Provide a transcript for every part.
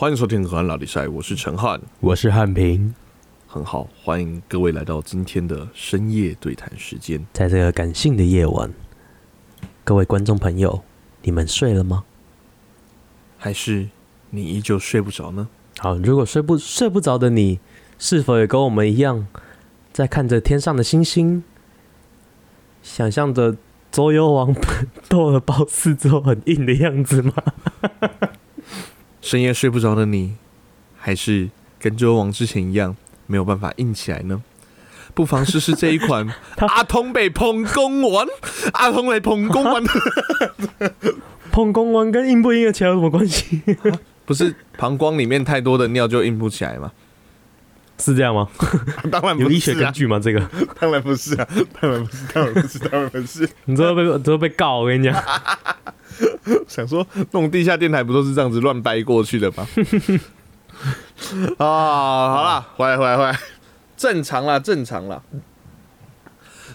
欢迎收听《河岸老比赛》，我是陈汉，我是汉平。很好，欢迎各位来到今天的深夜对谈时间。在这个感性的夜晚，各位观众朋友，你们睡了吗？还是你依旧睡不着呢？好，如果睡不睡不着的你，是否也跟我们一样，在看着天上的星星，想象着周幽王 斗了 BOSS 之后很硬的样子吗？深夜睡不着的你，还是跟周幽王之前一样没有办法硬起来呢？不妨试试这一款 阿通被捧公丸，阿通被捧公丸，碰公丸跟硬不硬起来有什么关系？不是膀胱里面太多的尿就硬不起来吗？是这样吗？当然有医学根据吗？这个当然不是啊，当然不是，当然不是，当然不是。你知道被都被告，我跟你讲。想说，弄地下电台不都是这样子乱掰过去的吗？啊，好了，回来，回来，回来，正常啦，正常啦。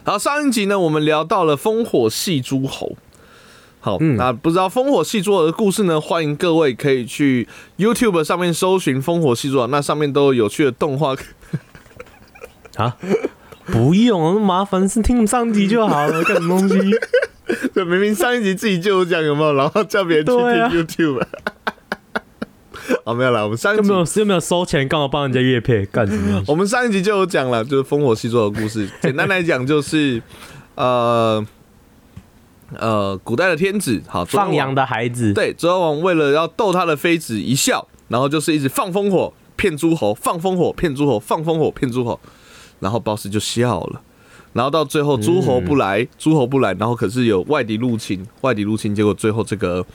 好，上一集呢，我们聊到了烽火戏诸侯。好，嗯那不知道烽火戏诸侯的故事呢？欢迎各位可以去 YouTube 上面搜寻烽火戏诸侯，那上面都有有趣的动画。啊，不用，麻烦，是听上集就好了，干什么东西？对，明明上一集自己就有讲，有没有？然后叫别人去听 YouTube。哦，没有了，我们上一集又没有又没有收钱，干嘛帮人家乐配干什么？我们上一集就有讲了，就是烽火戏诸侯的故事。简单来讲，就是呃呃，古代的天子，好放羊的孩子，对，周幽王为了要逗他的妃子一笑，然后就是一直放烽火骗诸侯，放烽火骗诸侯，放烽火骗诸侯，然后 boss 就笑了。然后到最后诸侯不来，诸侯不来，然后可是有外敌入侵，外敌入侵，结果最后这个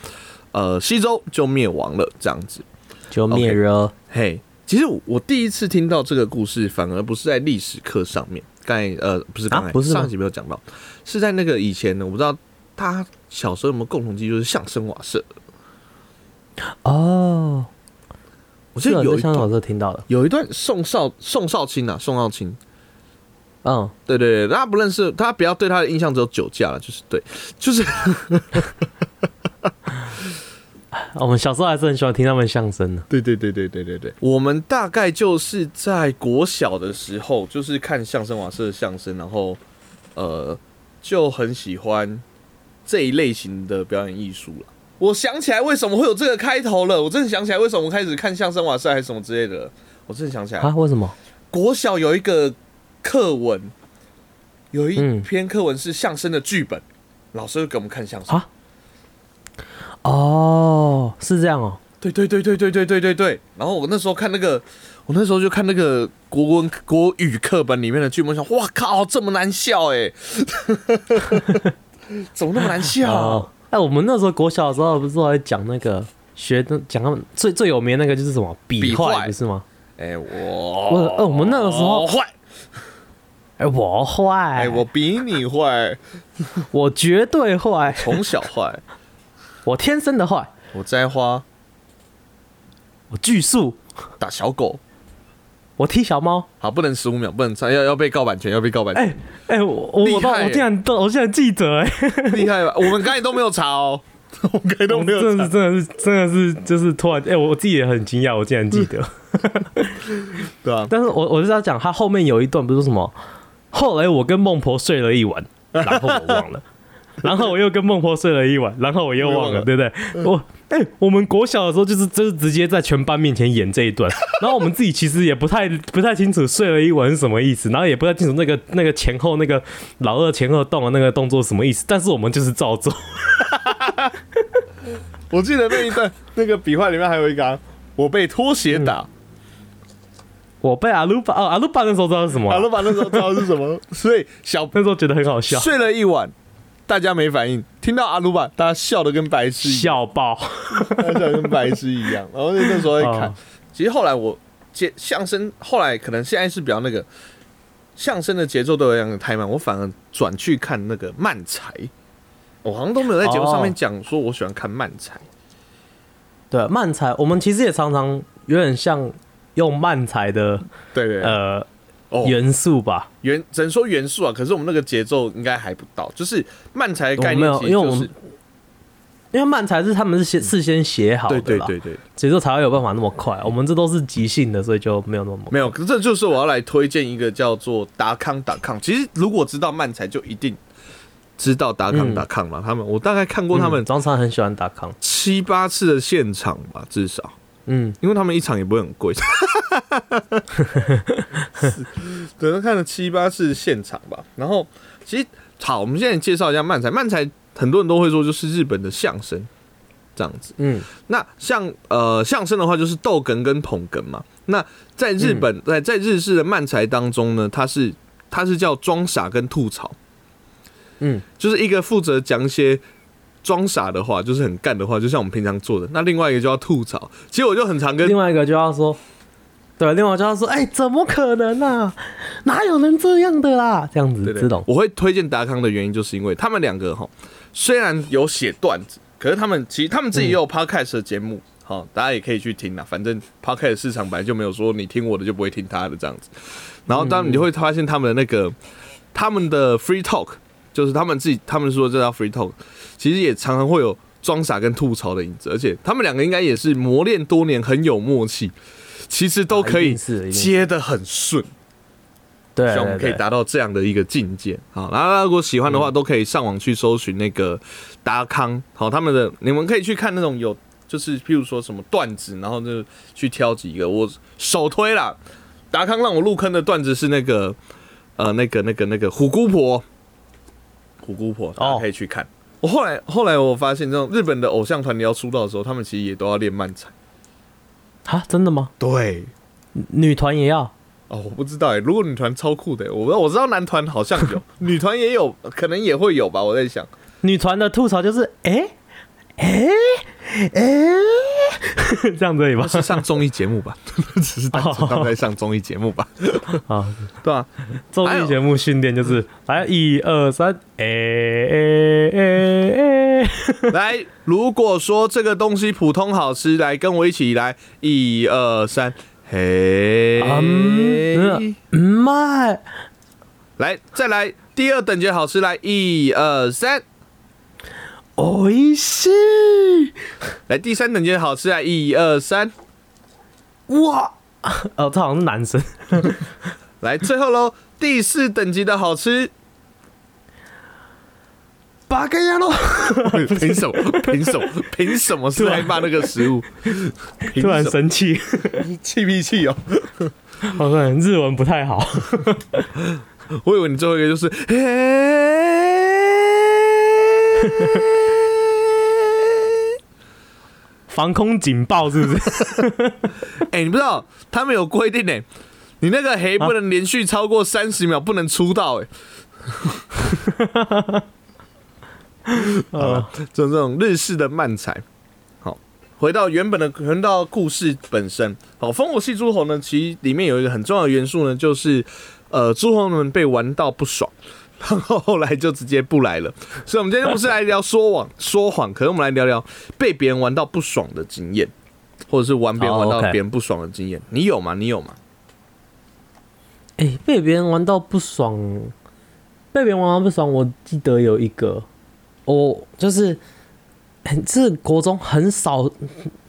呃西周就灭亡了，这样子就灭了。嘿，其实我第一次听到这个故事，反而不是在历史课上面，刚才呃不是刚才不是上集没有讲到，是在那个以前呢，我不知道他小时候有没有共同记忆，就是相声瓦舍。哦，我记得有一相声瓦段舍听到了，有一段宋少宋少卿啊，宋少卿。嗯，对对对，大家不认识他，不要对他的印象只有酒驾了，就是对，就是 我们小时候还是很喜欢听他们相声的。对对对对对对对，我们大概就是在国小的时候，就是看相声瓦舍的相声，然后呃就很喜欢这一类型的表演艺术了。我想起来为什么会有这个开头了，我真的想起来为什么我开始看相声瓦舍还是什么之类的，我真的想起来啊？为什么？国小有一个课文，有一嗯篇课文是相声的剧本，老师会给我们看相声。啊？哦，是这样哦。对对对对对对对对对。然后我那时候看那个，我那时候就看那个国文国语课本里面的剧本，想哇靠，这么难笑哎，怎么那么难笑？哦，哎，我们那时候国小的时候不是都在讲那个学的讲他们最最有名的那个就是什么比比坏坏，不是吗？哎我我呃我们那个时候坏，哎，我坏，哎我比你坏，我绝对坏，从小坏，我天生的坏，我摘花。我巨树，打小狗。我踢小猫。好，不能十五秒，不能唱，要要被告版权，要被告版权，哎哎，我我我厉害耶。我竟然都我竟然记得哎，厉害吧？我们刚才都没有查哦，我们刚才都没有查真的是。真的是真的是就是突然哎，我自己也很惊讶，我竟然记得。对啊，但是我我是要讲，他后面有一段不是什么，后来我跟孟婆睡了一晚，然后我忘了，然后我又跟孟婆睡了一晚，然后我又忘了，对不对？我哎、我们国小的时候就是就是直接在全班面前演这一段，然后我们自己其实也不太不太清楚睡了一晚是什么意思，然后也不太清楚那个那个前后那个老二前后动的那个动作是什么意思，但是我们就是照做。我记得那一段那个笔画里面还有一个啊、我被拖鞋打，我被阿鲁巴哦，阿鲁巴那时候知道是什么啊、阿鲁巴那时候知道是什么，所以小 那时候觉得很好笑，睡了一晚，大家没反应，听到阿鲁巴，大家笑的跟白痴一样，笑爆。大家笑的跟白痴一样。然后那时候在看哦，其实后来我节相声，后来可能现在是比较那个相声的节奏都有点太慢，我反而转去看那个漫才。我好像都没有在节目上面哦讲说我喜欢看漫才，对，漫才我们其实也常常有点像用慢才的对对对呃哦，元素吧。元只能说元素啊，可是我们那个节奏应该还不到，就是慢才的概念就有因为我们因为慢才是他们是先事先写好的啦，对对对对，节奏才会有办法那么快。我们这都是即兴的，所以就没有那么没有，可是这就是我要来推荐一个叫做达康达康。其实如果知道慢才，就一定知道达康达康嘛。他们我大概看过他们嗯张三很喜欢达康，七八次的现场吧，至少，嗯，因为他们一场也不会很贵。是对，他看了七八次现场吧。然后其实好，我们现在介绍一下漫才。漫才很多人都会说就是日本的相声这样子。嗯，那像呃相声的话，就是逗哏跟捧哏嘛。那在日本，在在日式的漫才当中呢，它是它是叫装傻跟吐槽，嗯，就是一个负责讲一些装傻的话，就是很干的话，就像我们平常做的。那另外一个就要吐槽。其实我就很常跟另外一个就要说，对，另外就要说，哎、怎么可能啊？哪有人这样的啦？这样子，对我会推荐达康的原因，就是因为他们两个哈，虽然有写段子，可是他们其实他们自己也有 podcast 的节目，好、大家也可以去听啦。反正 podcast 市场本来就没有说你听我的就不会听他的这样子。然后当然你就会发现他们的那个他们的 free talk，就是他们自己他们说这叫 free talk，其实也常常会有装傻跟吐槽的影子，而且他们两个应该也是磨练多年，很有默契，其实都可以接的很顺。对希望我们可以对达到这样的一个境界。好，然后如果喜欢的话，都可以上网去搜寻那个达康，好，他们的你们可以去看那种有，就是譬如说什么段子，然后就去挑几个。我首推啦，达康让我入坑的段子是那个呃那个那个那个虎姑婆，虎姑婆，大家可以去看。我后来后来我发现，这种日本的偶像团你要出道的时候，他们其实也都要练慢才。啊，真的吗？对，女团也要？哦，我不知道哎，如果女团超酷的欸，我我知道男团好像有，女团也有，可能也会有吧。我在想，女团的吐槽就是，哎、哎哎，这样子吧，是上综艺节目吧？只是单纯正在上综艺节目吧？啊，对啊，综艺节目训练就是来一二三，哎哎哎，来，如果说这个东西普通好吃，来跟我一起来一二三，嘿，嗯卖，来再来第二等级好吃，来一二三。哦一些来第三等级的好吃啊一二三。哇。哦他好像是男生。来最后喽第四等级的好吃。八个鸭肉。凭什么？凭什么？凭什么是害骂那个食物？突然生气。气脾气哦。好多人日文不太好。我以为你最后一个就是嘿防空警报是不是？哎、你不知道他们有规定呢、你那个黑不能连续超过三十秒，不能出道哎、呃，就这种日式的漫才。好，回到原本的，回到故事本身。好，烽火戏诸侯呢，其实里面有一个很重要的元素呢，就是呃，诸侯们被玩到不爽，然后后来就直接不来了。所以，我们今天不是来聊说谎说谎，可是我们来聊聊被别人玩到不爽的经验，或者是玩别人玩到别人不爽的经验。你有吗？你有吗？哎、被别人玩到不爽，被别人玩到不爽，我记得有一个，我就是很这国中很少，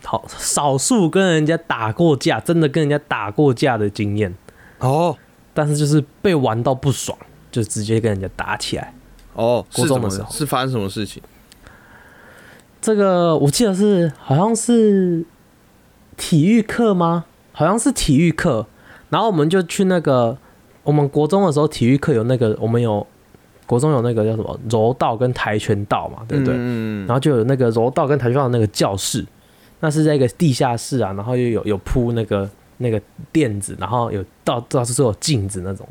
好少数跟人家打过架，真的跟人家打过架的经验，哦但是就是被玩到不爽，就直接跟人家打起来。哦，国中的时候是发生什么事情？这个我记得是好像是体育课吗？好像是体育课，然后我们就去那个我们国中的时候，体育课有那个我们有国中有那个叫什么柔道跟跆拳道嘛，对不对？嗯然后就有那个柔道跟跆拳道的那个教室，那是在一个地下室啊，然后又有有铺那个那个垫子，然后有到到处都有镜子那种。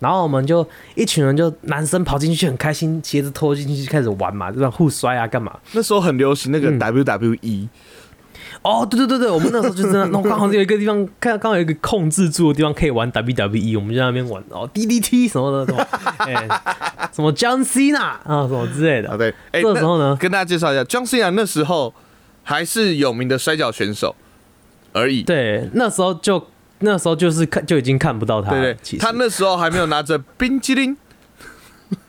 然后我们就一群人就男生跑进去很开心，鞋子脱进去开始玩嘛，就这样互摔啊干嘛？那时候很流行那个嗯 WWE，、哦，对对对对，我们那时候就真的，那刚好有一个地方，看刚好有一个控制住的地方可以玩 WWE，我们就在那边玩哦，DDT 什么的，什么，哎、什么 John Cena 啊，什么之类的。啊对，哎、这时候呢跟大家介绍一下，John Cena 那时候还是有名的摔跤选手而已。对，那时候就那时候就是看就已经看不到他了，对。他那时候还没有拿着 冰激凌，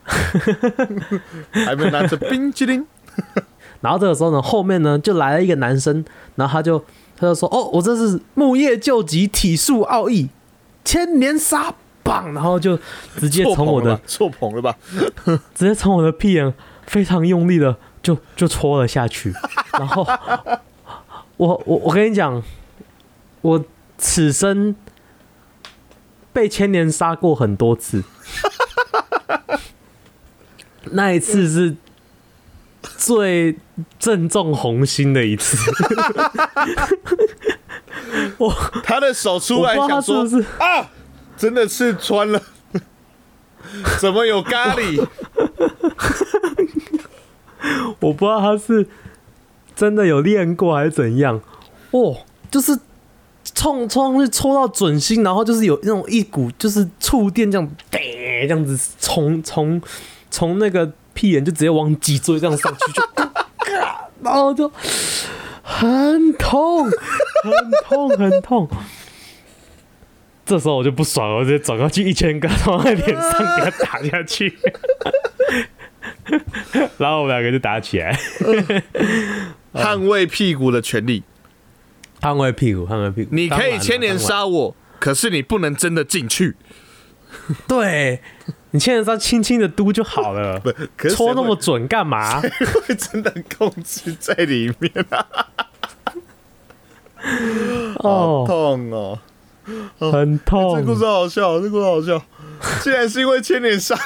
还没有拿着冰激凌。然后这个时候呢，后面呢就来了一个男生，然后他就他就说：“哦，我这是木叶救急体术奥义千年杀棒，然后就直接从我的错捧了吧，直接从我的屁眼非常用力的就就戳了下去，然后我我我跟你讲，我此生被千年杀过很多次。那一次是最正中红心的一次，我他的手出来想说啊，真的是穿了，怎么有咖喱？我不知道他是真的有练过还是怎样，哦，就是冲冲上去抽到准心，然后就是有那种一股就是触电这样，这样子从从。从那个屁眼就直接往脊椎这样上去，就，然后就很痛，很痛，很痛。这时候我就不爽了，我直接转过去一千个从他脸上给他打下去，然后我们两个就打起来，捍卫屁股的权利，捍卫屁股，捍卫屁股。你可以千年杀我，可是你不能真的进去。对。你牵着它轻轻的嘟就好了，不，戳那么准干嘛？会 真的控制在里面啊！哦，痛哦，很痛。这故事好笑，这故事好笑，竟然是因为千年杀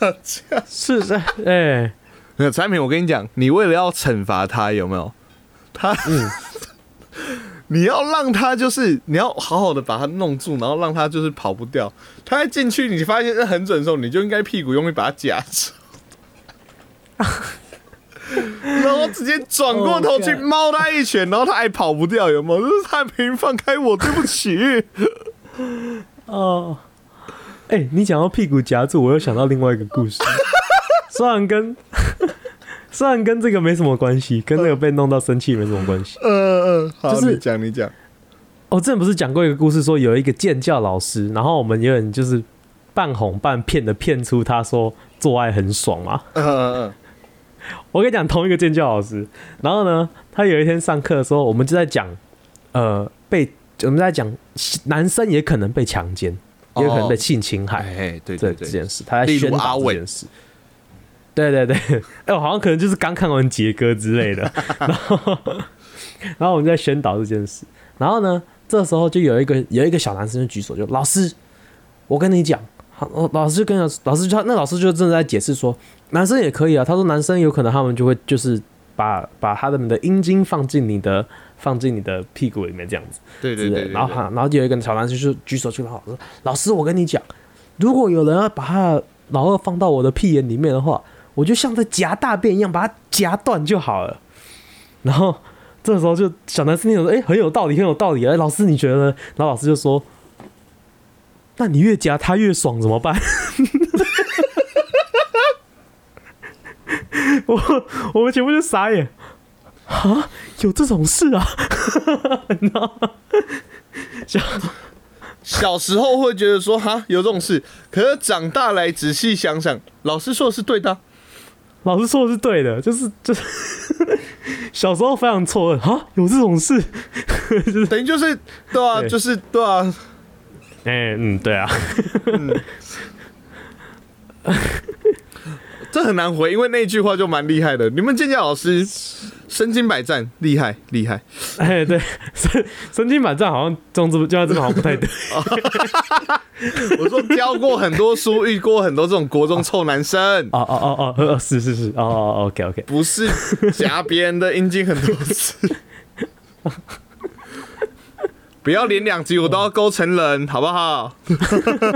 大家。是的，哎，没有产品，我跟你讲，你为了要惩罚他，有没有？他，嗯。你要让他就是你要好好的把他弄住，然后让他就是跑不掉。他一进去，你发现很准的时候，你就应该屁股用力把他夹住，然后直接转过头去猫他一拳，然后他还跑不掉，有没有？就是太平，放开我，对不起。哦，哎，你讲到屁股夹住，我又想到另外一个故事，虽然跟。虽然跟这个没什么关系，跟那个被弄到生气没什么关系。嗯 嗯，好，就是讲你讲。我之前不是讲过一个故事，说有一个建教老师，然后我们有人就是半哄半骗的骗出他说做爱很爽嘛。嗯嗯嗯。我跟你讲，同一个建教老师，然后呢，他有一天上课的时候，我们就在讲，呃，被我们在讲男生也可能被强奸，也有可能被性侵害。哎，对对对，这件事，他在宣导这件事。对对对，哎，我好像可能就是刚看完杰哥之类的，然后，然后我们在宣导这件事，然后呢，这时候就有一个有一个小男生就举手，就老师，我跟你讲，好，老师就跟老师就那老师就正在解释说，男生也可以啊，他说男生有可能他们就会就是把把他们的阴茎放进你的放进你的屁股里面这样子，对对对，然后然后就有一个小男生就举手去跟老师，老师我跟你讲，如果有人要把他老二放到我的屁眼里面的话。我就像在夹大便一样，把它夹断就好了。然后这时候就小男生听说，哎，很有道理，很有道理。哎，老师你觉得？呢？然后老师就说：“那你越夹他越爽，怎么办？” 我我们全部就傻眼啊！有这种事啊？小小时候会觉得说哈有这种事，可是长大来仔细想想，老师说的是对的。老师说的是对的，就是就是 小时候非常错愕啊，有这种事，等于就是对啊，就是对啊，哎嗯对啊，这很难回，因为那句话就蛮厉害的。你们健健老师。身经百战，厉害厉害！哎，对，身身经百战好像这字教这个好像不太对。我说教过很多书，遇过很多这种国中臭男生。哦哦哦哦，是是是，哦哦，OK OK，不是夹别人的阴茎很多次。不要连两集我都要勾成人，好不好？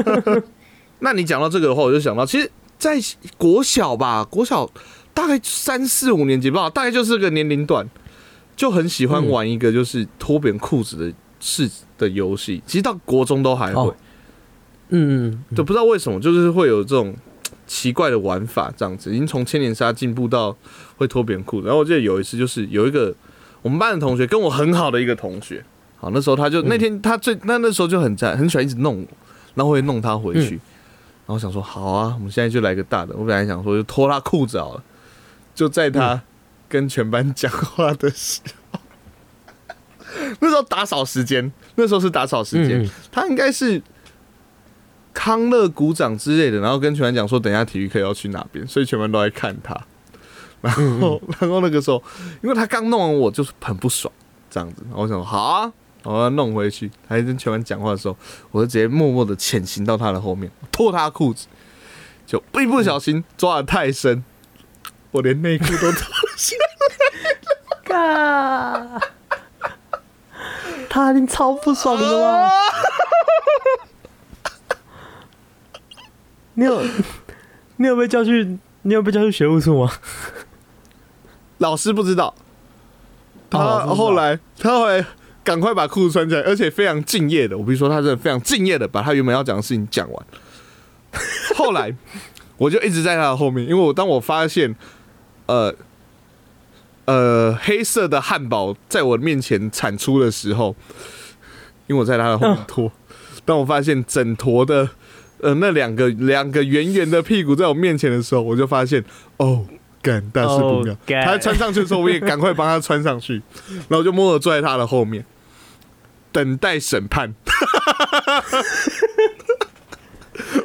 那你讲到这个的话，我就想到，其实，在国小吧，国小。大概三四五年级吧，大概就是个年龄段，就很喜欢玩一个就是脱别人裤子的事的游戏。其实到国中都还会，嗯嗯，就不知道为什么，就是会有这种奇怪的玩法，这样子已经从千年杀进步到会脱别人裤子。然后我记得有一次，就是有一个我们班的同学跟我很好的一个同学，好那时候他就那天他最那那时候就很在很喜欢一直弄我，然后会弄他回去，然后想说好啊，我们现在就来个大的。我本来想说就脱他裤子好了。就在他跟全班讲话的时候，那时候打扫时间，那时候是打扫时间，他应该是康乐鼓掌之类的，然后跟全班讲说，等一下体育课要去哪边，所以全班都在看他。然后，然后那个时候，因为他刚弄完我，就是很不爽，这样子。然后我想说，好啊，我要弄回去。他在跟全班讲话的时候，我就直接默默的潜行到他的后面，脱他裤子，就一不小心抓的太深，我连内裤都脱下嘎，他一定超不爽的吧？你有你有被叫去？你有被叫去学务处吗？老师不知道，他后来他后来赶快把裤子穿起来，而且非常敬业的，我比如说他真的非常敬业的把他原本要讲的事情讲完。后来我就一直在他的后面，因为我当我发现，呃呃黑色的汉堡在我面前产出的时候，因为我在他的后面拖，当我发现整坨的呃那两个两个圆圆的屁股在我面前的时候，我就发现哦。干大事不妙他穿上去的时候，我也赶快帮他穿上去，然后就默默坐在他的后面，等待审判。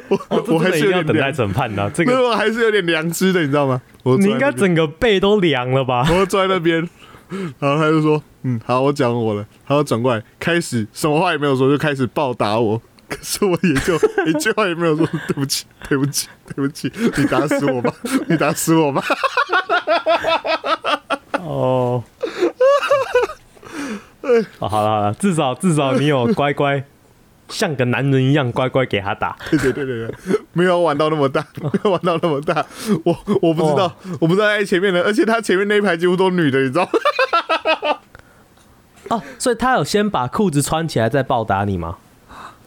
我、哦，我还是要等待审判的啊、这个我还是有点良知的，你知道吗？我你应该整个背都凉了吧？我坐在那边，然后他就说：“嗯，好，我讲我了。”他就转过来，开始什么话也没有说，就开始暴打我。可是我也就一句话也没有说，对不起，对不起，对不起，你打死我吧，你打死我吧。哦，哦，好了好了，至少至少你有乖乖像个男人一样乖乖给他打。对对对对对，没有玩到那么大，没有玩到那么大。我我不知道，我不知道在前面的，而且他前面那一排几乎都女的，你知道吗？哦，所以他有先把裤子穿起来再暴打你吗？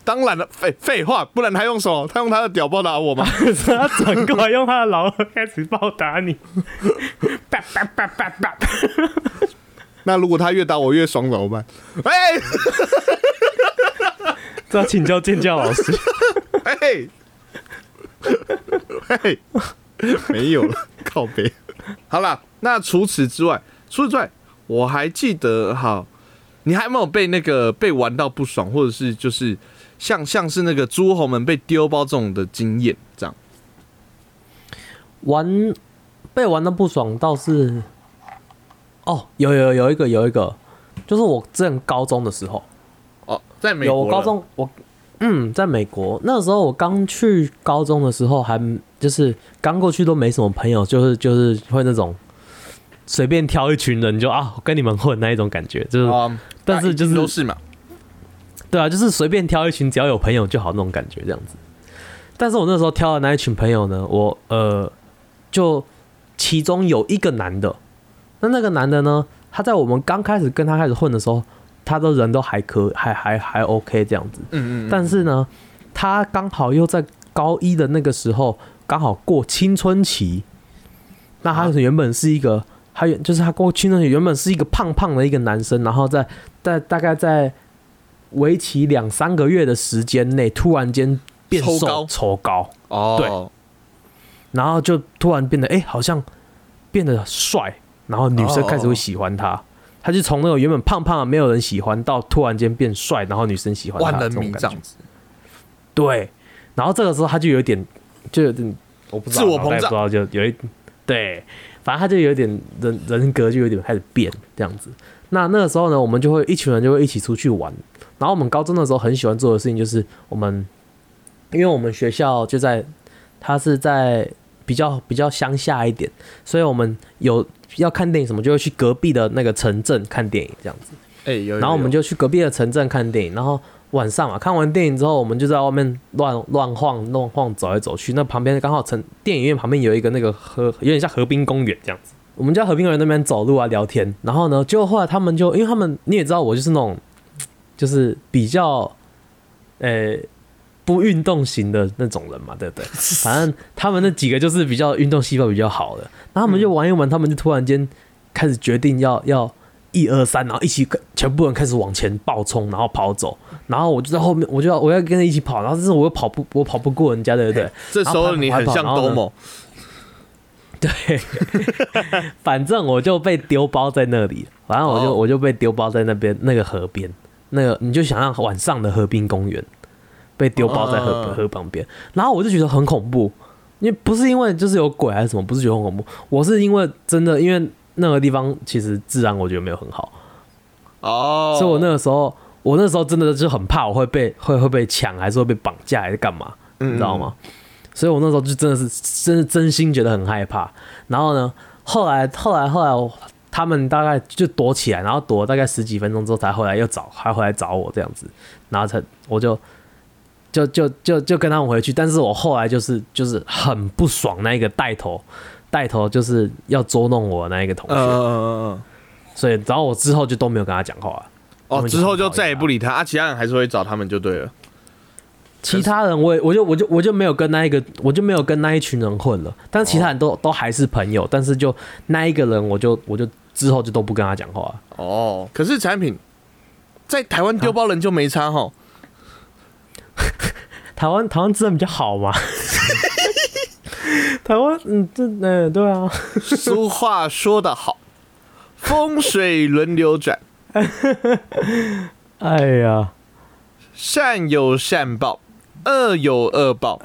当然了，废废话，不然他用什么？他用他的屌暴打我吗？他转过来用他的老二 开始暴打你，叭叭叭叭叭。那如果他越打我越爽怎么办？哎这要请教健教老师。嘿，嘿，没有了，靠背。好了，那除此之外，除此之外，我还记得，哈，你还没有被那个被玩到不爽，或者是就是像像是那个诸侯们被丢包这种的经验，这样。玩被玩的不爽倒是，哦，有有有一个有一个，就是我之前高中的时候，哦，在美国了。我高中我嗯，在美国。那时候我刚去高中的时候还就是刚过去都没什么朋友，就是就是会那种随便挑一群人就啊我跟你们混那一种感觉，就是、啊，但是就是都是嘛，对啊，就是随便挑一群，只要有朋友就好那种感觉这样子。但是我那时候挑的那一群朋友呢，我呃，就其中有一个男的，那那个男的呢，他在我们刚开始跟他开始混的时候，他的人都还可还还还 OK 这样子。嗯嗯，但是呢，他刚好又在高一的那个时候，刚好过青春期。那他原本是一个，他原就是他过青春期原本是一个胖胖的一个男生，然后在在大概在为期两三个月的时间内，突然间变瘦抽高。抽高，哦，然后就突然变得哎、诶好像变得帅，然后女生开始会喜欢他。他就从那个原本胖胖的没有人喜欢，到突然间变帅，然后女生喜欢他万人这种感觉。迷这样子，对，然后这个时候他就有点，就有点，我不知道，自我膨不知道就有一，对，反正他就有点人人格就有点开始变这样子。那那个时候呢，我们就会一群人就会一起出去玩。然后我们高中的时候很喜欢做的事情就是我们，因为我们学校就在，它是在比较比较乡下一点，所以我们有要看电影什么，就会去隔壁的那个城镇看电影这样子。哎有，有然后我们就去隔壁的城镇看电影，然后晚上嘛，看完电影之后，我们就在外面乱乱晃乱晃走来走去。那旁边刚好城电影院旁边有一个那个河，有点像河滨公园这样子。我们就在河滨公园那边走路啊聊天，然后呢，结果后来他们就因为他们你也知道我就是那种 就是比较呃不运动型的那种人嘛，对不对？反正他们那几个就是比较运动细胞比较好的，然后他们就玩一玩，他们就突然间开始决定要要一二三，然后一起全部人开始往前暴冲，然后跑走，然后我就在后面，我就要我要跟着一起跑，然后但是我又跑不我跑不过人家，对不对？这时候你很像然后跑兜某，对，反正我就被丢包在那里，反正我就、哦。我就被丢包在那边那个河边，那个你就想象晚上的河滨公园，被丢包在河、嗯河旁边，然后我就觉得很恐怖，因为不是因为就是有鬼还是什么，不是觉得很恐怖，我是因为真的因为那个地方其实治安我觉得没有很好，哦，所以我那个时候我那时候真的就很怕我会被会会被抢，还是会被绑架，还是干嘛？嗯你知道吗？所以我那时候就真的是真的真心觉得很害怕。然后呢，后来后来后来我他们大概就躲起来，然后躲了大概十几分钟之后才回来又找，还回来找我这样子，然后才我就就就就就跟他们回去。但是我后来就是就是很不爽那一个带头带头就是要捉弄我那一个同学，嗯嗯嗯所以然后我之后就都没有跟他讲话了。哦，之后就再也不理他啊，其他人还是会找他们就对了。其他人我也我就我就我就没有跟那一个我就没有跟那一群人混了，但是其他人都、都还是朋友，但是就那一个人我就我就之后就都不跟他讲话。了。哦，可是产品在台湾丢包人就没差哈。台湾台湾治安比较好嘛，台湾嗯这嗯、对啊，俗话说得好，风水轮流转，哎呀，善有善报，恶有恶报，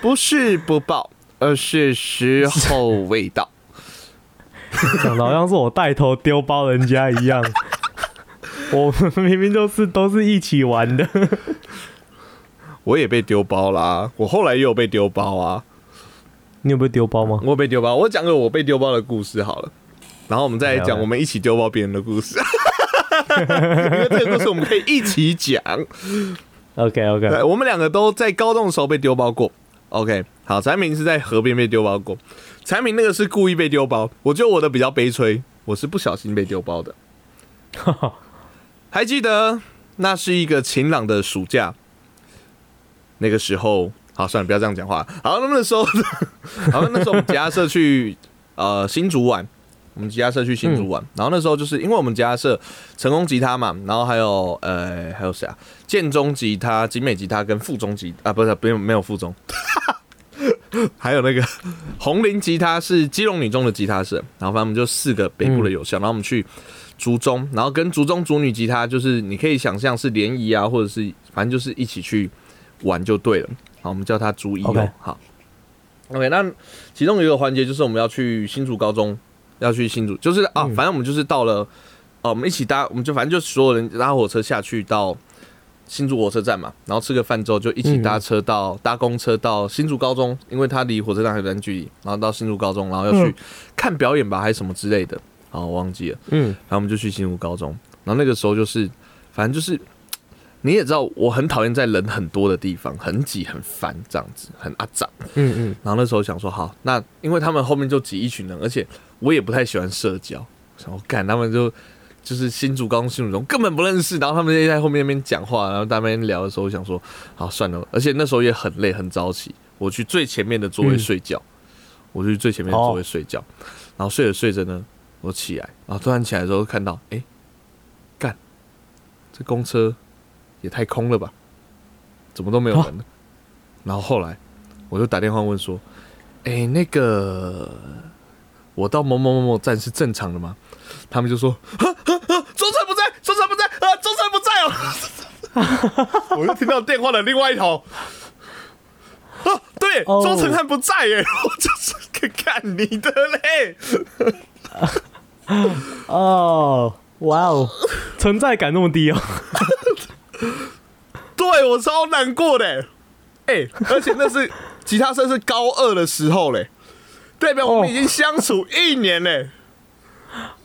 不是不报，而是时候未到。讲的好像是我带头丢包人家一样，我们明明就是都是一起玩的。我也被丢包啦，我后来也有被丢包啊，你有被丢包吗？我有被丢包。我讲个我被丢包的故事好了，然后我们再来讲我们一起丢包别人的故事，因为这个故事我们可以一起讲。OK OK，对，我们两个都在高中的时候被丢包过。OK，好，产品是在河边被丢包过，产品那个是故意被丢包，我觉得我的比较悲催，我是不小心被丢包的。还记得那是一个晴朗的暑假，那个时候，好，算了，不要这样讲话。好，那那时候，好，那时候我们吉他社去呃新竹玩，我们吉他社去新竹玩，然后那时候就是因为我们吉他社成功吉他嘛，然后还有呃还有谁啊？建中吉他、景美吉他跟附中吉啊，不是，没有没有附中，还有那个红林吉他是基隆女中的吉他社，然后反正我们就四个北部的有校，然后我们去竹中，然后跟竹中竹女吉他就是你可以想象是联谊啊，或者是反正就是一起去玩就对了。好，我们叫它竹一好，OK，那其中有一个环节就是我们要去新竹高中，要去新竹，就是啊，反正我们就是到了，哦、我们一起搭，我们就反正就所有人搭火车下去到新竹火车站嘛，然后吃个饭之后就一起搭车到、搭公车到新竹高中，因为它离火车站还有段距离，然后到新竹高中，然后要去嗯。看表演吧，还是什么之类的，好，我忘记了。嗯，然后我们就去新竹高中，然后那个时候就是，反正就是你也知道，我很讨厌在人很多的地方，很挤、很烦这样子，很阿杂。嗯嗯，然后那时候想说，好，那因为他们后面就挤一群人，而且我也不太喜欢社交，想我干他们就就是新竹高中、新竹中根本不认识，然后他们就在后面那边讲话，然后在那边聊的时候，我想说，好算了，而且那时候也很累，很早起，我去最前面的座位嗯睡觉，我去最前面的座位睡觉，然后睡着睡着呢，我起来，然后突然起来的时候看到，哎、干，这公车也太空了吧，怎么都没有人呢？然后后来我就打电话问说，哎、那个我到某某某某站是正常的吗？他们就说，啊啊啊，中山不在，中山不在，啊，中山不在哦。我就听到电话的另外一头，啊，对，哦周成汉不在耶，我就是看你的嘞。哦，哇哦，存在感那么低哦。对我超难过的，哎、而且那是吉他社是高二的时候嘞，代表我们已经相处一年嘞，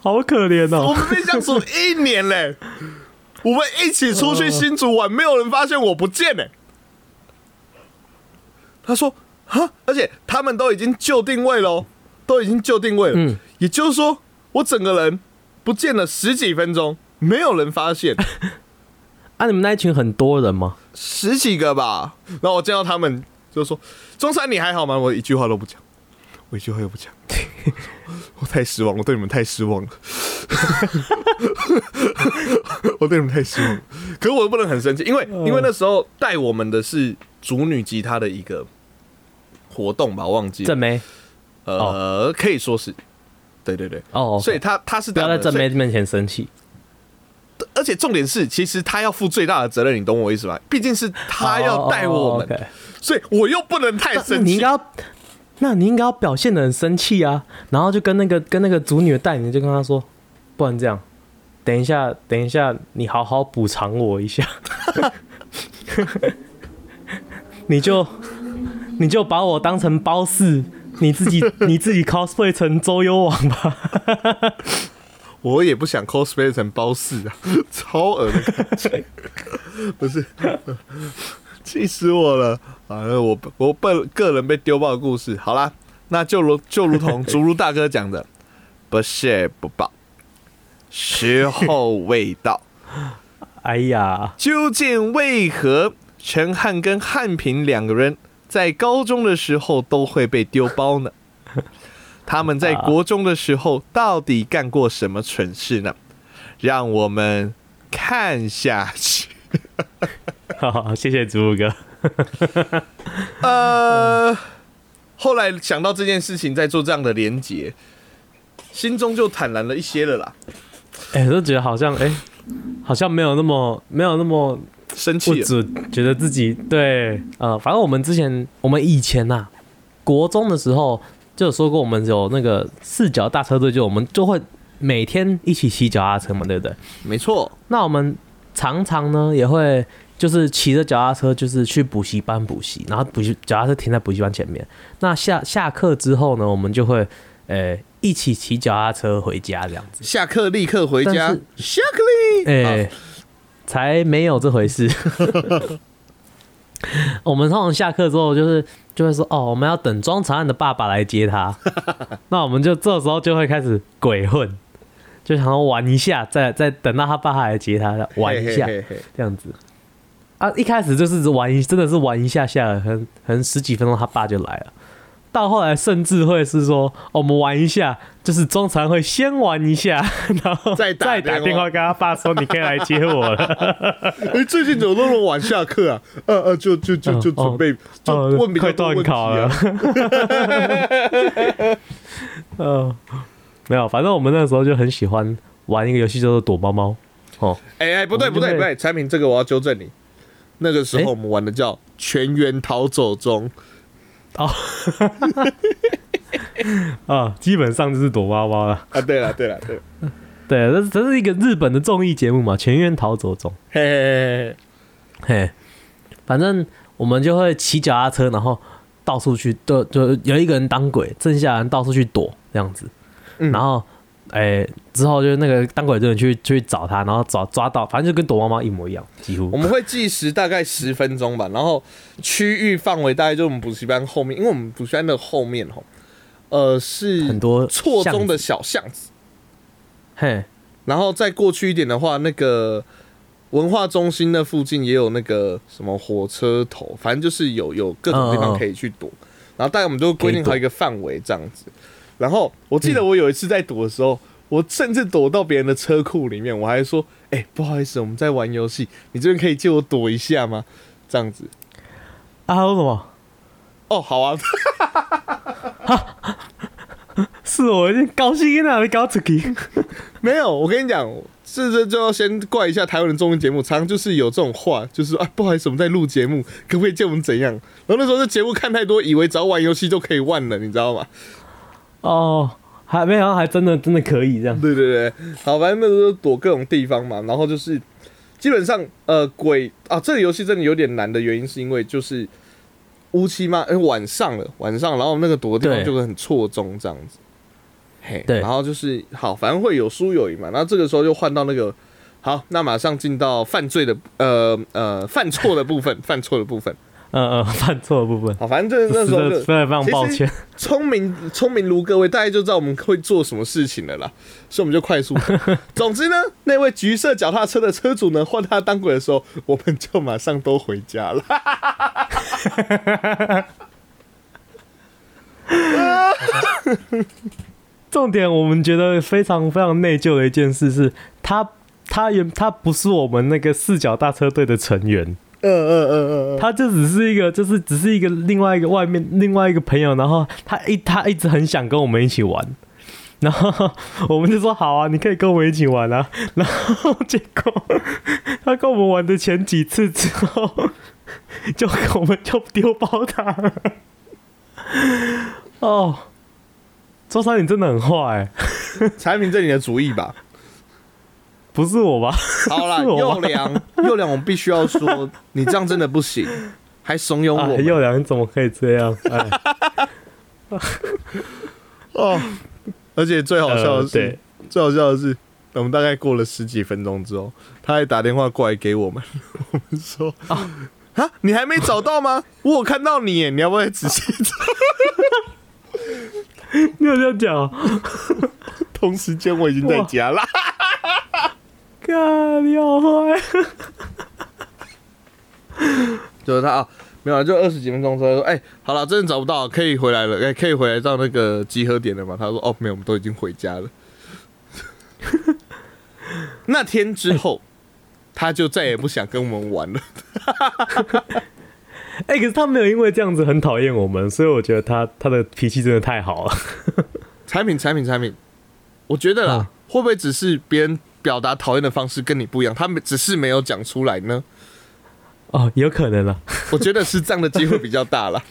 好可怜我哦！们被相处一年嘞，我们一起出去新竹玩，没有人发现我不见嘞。他说啊，而且他们都已经就定位喽，都已经就定位了，嗯。也就是说我整个人不见了十几分钟，没有人发现。啊，你们那一群很多人吗？十几个吧。然后我见到他们就说：“中山你还好吗？”我一句话都不讲，我一句话都不讲。我太失望，我对你们太失望了。我对你们太失望了。可是我又不能很生气，因为因为那时候带我们的是主女吉他的一个活动吧，我忘记了。正妹呃，可以说是，对对对，哦，所以他他是不要在正这妹面前生气。而且重点是，其实他要负最大的责任，你懂我意思吧？毕竟是他要带我们，所以我又不能太生气你应该。要，那你应该要表现的很生气啊，然后就跟那个跟那个主女的代理就跟他说，不然这样，等一下，等一下，你好好补偿我一下，你就你就把我当成包四，你自己你自己 cosplay 成周幽王吧。我也不想 cosplay 成包四啊，超恶的感觉，不是，气死我了！反啊，我我被个人被丢爆的故事，好啦，那就如就如同竹如大哥讲的，不谢不报，时候未到。哎呀，究竟为何陈汉跟汉平两个人在高中的时候都会被丢包呢？他们在国中的时候到底干过什么蠢事呢？让我们看下去。好好，谢谢祖鲁哥。呃，后来想到这件事情，在做这样的连结，心中就坦然了一些了啦。哎、都觉得好像哎、好像没有那么没有那么生气了，准，觉得自己对呃，反正我们之前我们以前呐、国中的时候就有说过，我们有那个四脚大车队，就我们就会每天一起骑脚踏车嘛，对不对？没错，那我们常常呢也会就是骑着脚踏车，就是去补习班补习，然后补习脚踏车停在补习班前面。那下下课之后呢，我们就会呃一起骑脚踏车回家这样子。下课立刻回家，下课立。哎、才没有这回事。我们通常下课之后就是就会说哦，我们要等庄长安的爸爸来接他，那我们就这时候就会开始鬼混，就想要玩一下，再再等到他爸爸来接他，玩一下嘿嘿嘿这样子。啊，一开始就是玩一，真的是玩一下下，可能可能十几分钟他爸就来了。到后来甚至会是说，哦我们玩一下，就是中常会先玩一下，然后再打再打电话跟他爸说你可以来接我了。哎、最近怎么那么晚下课啊？呃呃，就就就就哦准备、就哦问比较快多问题了啊。。嗯，没有，反正我们那时候就很喜欢玩一个游戏叫做躲猫猫。哦，哎哎，不对不对不对，产品这个我要纠正你。那个时哎候我们玩的叫全员逃走中，啊，基本上就是躲猫猫了。啊，对了对了对了，对，这这是一个日本的综艺节目嘛，《全员逃走中》。嘿嘿嘿嘿，嘿，反正我们就会骑脚踏车，然后到处去，就就有一个人当鬼，剩下人到处去躲这样子。嗯然后，哎、之后就是那个当鬼的人去去找他，然后找抓到，反正就跟躲猫猫一模一样，几乎我。们会计时大概十分钟吧，然后区域范围大概就我们补习班后面，因为我们补习班的后面吼，呃是很多错综的小巷子，嘿，然后再过去一点的话，那个文化中心那附近也有那个什么火车头，反正就是有有各种地方可以去躲。然后大概我们都规定好一个范围这样子。然后我记得我有一次在躲的时候，我甚至躲到别人的车库里面，我还说：“哎、不好意思，我们在玩游戏，你这边可以借我躲一下吗？”这样子。啊，还有什么？哦，好啊，是我有点高兴啊，你搞出去。没有，我跟你讲，这这就要先怪一下台湾的综艺节目，常常就是有这种话，就是说啊，不好意思，我们在录节目，可不可以借我们怎样？然后那时候这节目看太多，以为只要玩游戏就可以玩了，你知道吗？哦，还没有，还真的真的可以这样。对对对，好，反正那时候躲各种地方嘛，然后就是基本上呃鬼啊，这个游戏真的有点难的原因是因为就是乌漆嘛，哎、晚上了，晚上，然后那个躲的地方就会很错综这样子，嘿，对。然后就是好，反正会有输有赢嘛，然后这个时候就换到那个好，那马上进到犯罪的呃呃犯错的部分，犯错的部分，嗯嗯，犯错的部分，好，反正这那时候就非常抱歉。聪明聪明如各位，大概就知道我们会做什么事情了啦，所以我们就快速讲。总之呢，那位橘色脚踏车的车主呢，换他当鬼的时候，我们就马上都回家了。重点我们觉得非常非常内疚的一件事是，他他原他不是我们那个四脚大车队的成员，嗯嗯嗯嗯，他就只是一个，就是只是一个另外一个外面另外一个朋友，然后他一他一直很想跟我们一起玩，然后我们就说好啊，你可以跟我们一起玩啊，然后结果他跟我们玩的前几次之后，就我们就丢包他了。哦，周三你真的很坏、产品这里的主意吧。不是我吧？好啦，是我吗幼良，幼良，我们必须要说，你这样真的不行，还怂恿我幼良你怎么可以这样？哎，哦。而且最好笑的是，呃最好笑的是，我们大概过了十几分钟之后，他还打电话过来给我们，我们说啊啊，你还没找到吗？我有看到你耶，你要不要仔细找？你有这样讲哦？同时间我已经在家啦。干，你好坏！就是他啊，没有啊，就二十几分钟之后说，哎、好了，真的找不到，可以回来了，哎、可以回来到那个集合点了嘛？他说，哦，没有，我们都已经回家了。那天之后，他就再也不想跟我们玩了。哎、可是他没有因为这样子很讨厌我们，所以我觉得他他的脾气真的太好了。产品，产品，产品，我觉得啦，啊会不会只是别人表达讨厌的方式跟你不一样，他们只是没有讲出来呢？哦，有可能了。我觉得是这样的机会比较大了。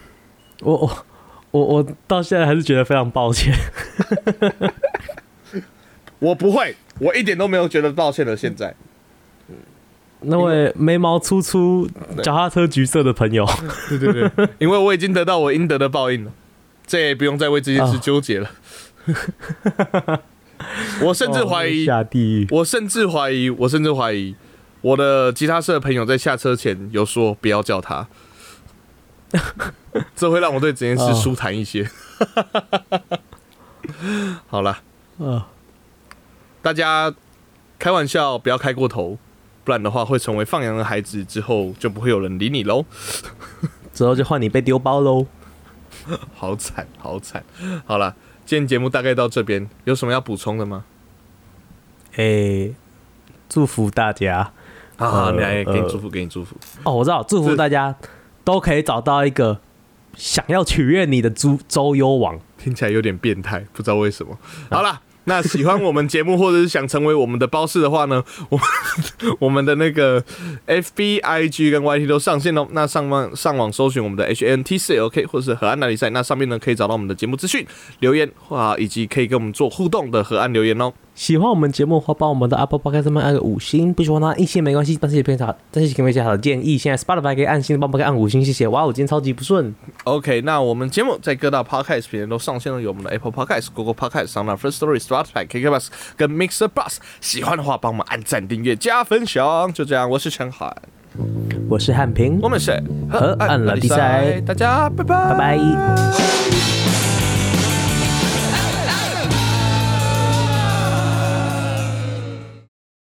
我我我我到现在还是觉得非常抱歉。我不会，我一点都没有觉得抱歉的。现在，那位眉毛粗粗、脚踏车橘色的朋友，对对对，因为我已经得到我应得的报应了，这也不用再为这件事啊纠结了。我甚至怀疑，哦下地狱。我甚至怀疑，我甚至怀疑，我的吉他社的朋友在下车前有说不要叫他，这会让我对这件事哦舒坦一些。好了，嗯，大家开玩笑不要开过头，不然的话会成为放羊的孩子，之后就不会有人理你喽。之后就换你被丢包喽。好惨，好惨。好了，今天节目大概到这边，有什么要补充的吗？哎、祝福大家啊，呃你来给你呃祝福，给你祝福。哦！我知道，祝福大家都可以找到一个想要取悦你的周周幽王。听起来有点变态，不知道为什么。好啦，那喜欢我们节目或者是想成为我们的包士的话呢，我们我们的那个 F B I G 跟 Y T 都上线喽。那上网上网搜寻我们的 H N T C O K 或者是河岸那比赛，那上面呢可以找到我们的节目资讯、留言啊，以及可以跟我们做互动的河岸留言哦。喜欢我们节目的话，帮我们的 Apple Podcast 上面按个五星；不喜欢的话，一星没关系，但是也可以找，但是也可以好的建议。现在 Spotify 可以按星，帮我们按五星，谢谢。哇，我今天超级不顺。OK，那我们节目在各大 Podcast 平台都上线了，有我们的 Apple Podcast、Google Podcast、s o First Story、Spotify、KK Bus 跟 Mixer Bus。喜欢的话，帮我们按赞、订阅、加分享。就这样，我是陈海，我是汉平我，们是河岸拉力赛大家拜拜，拜拜。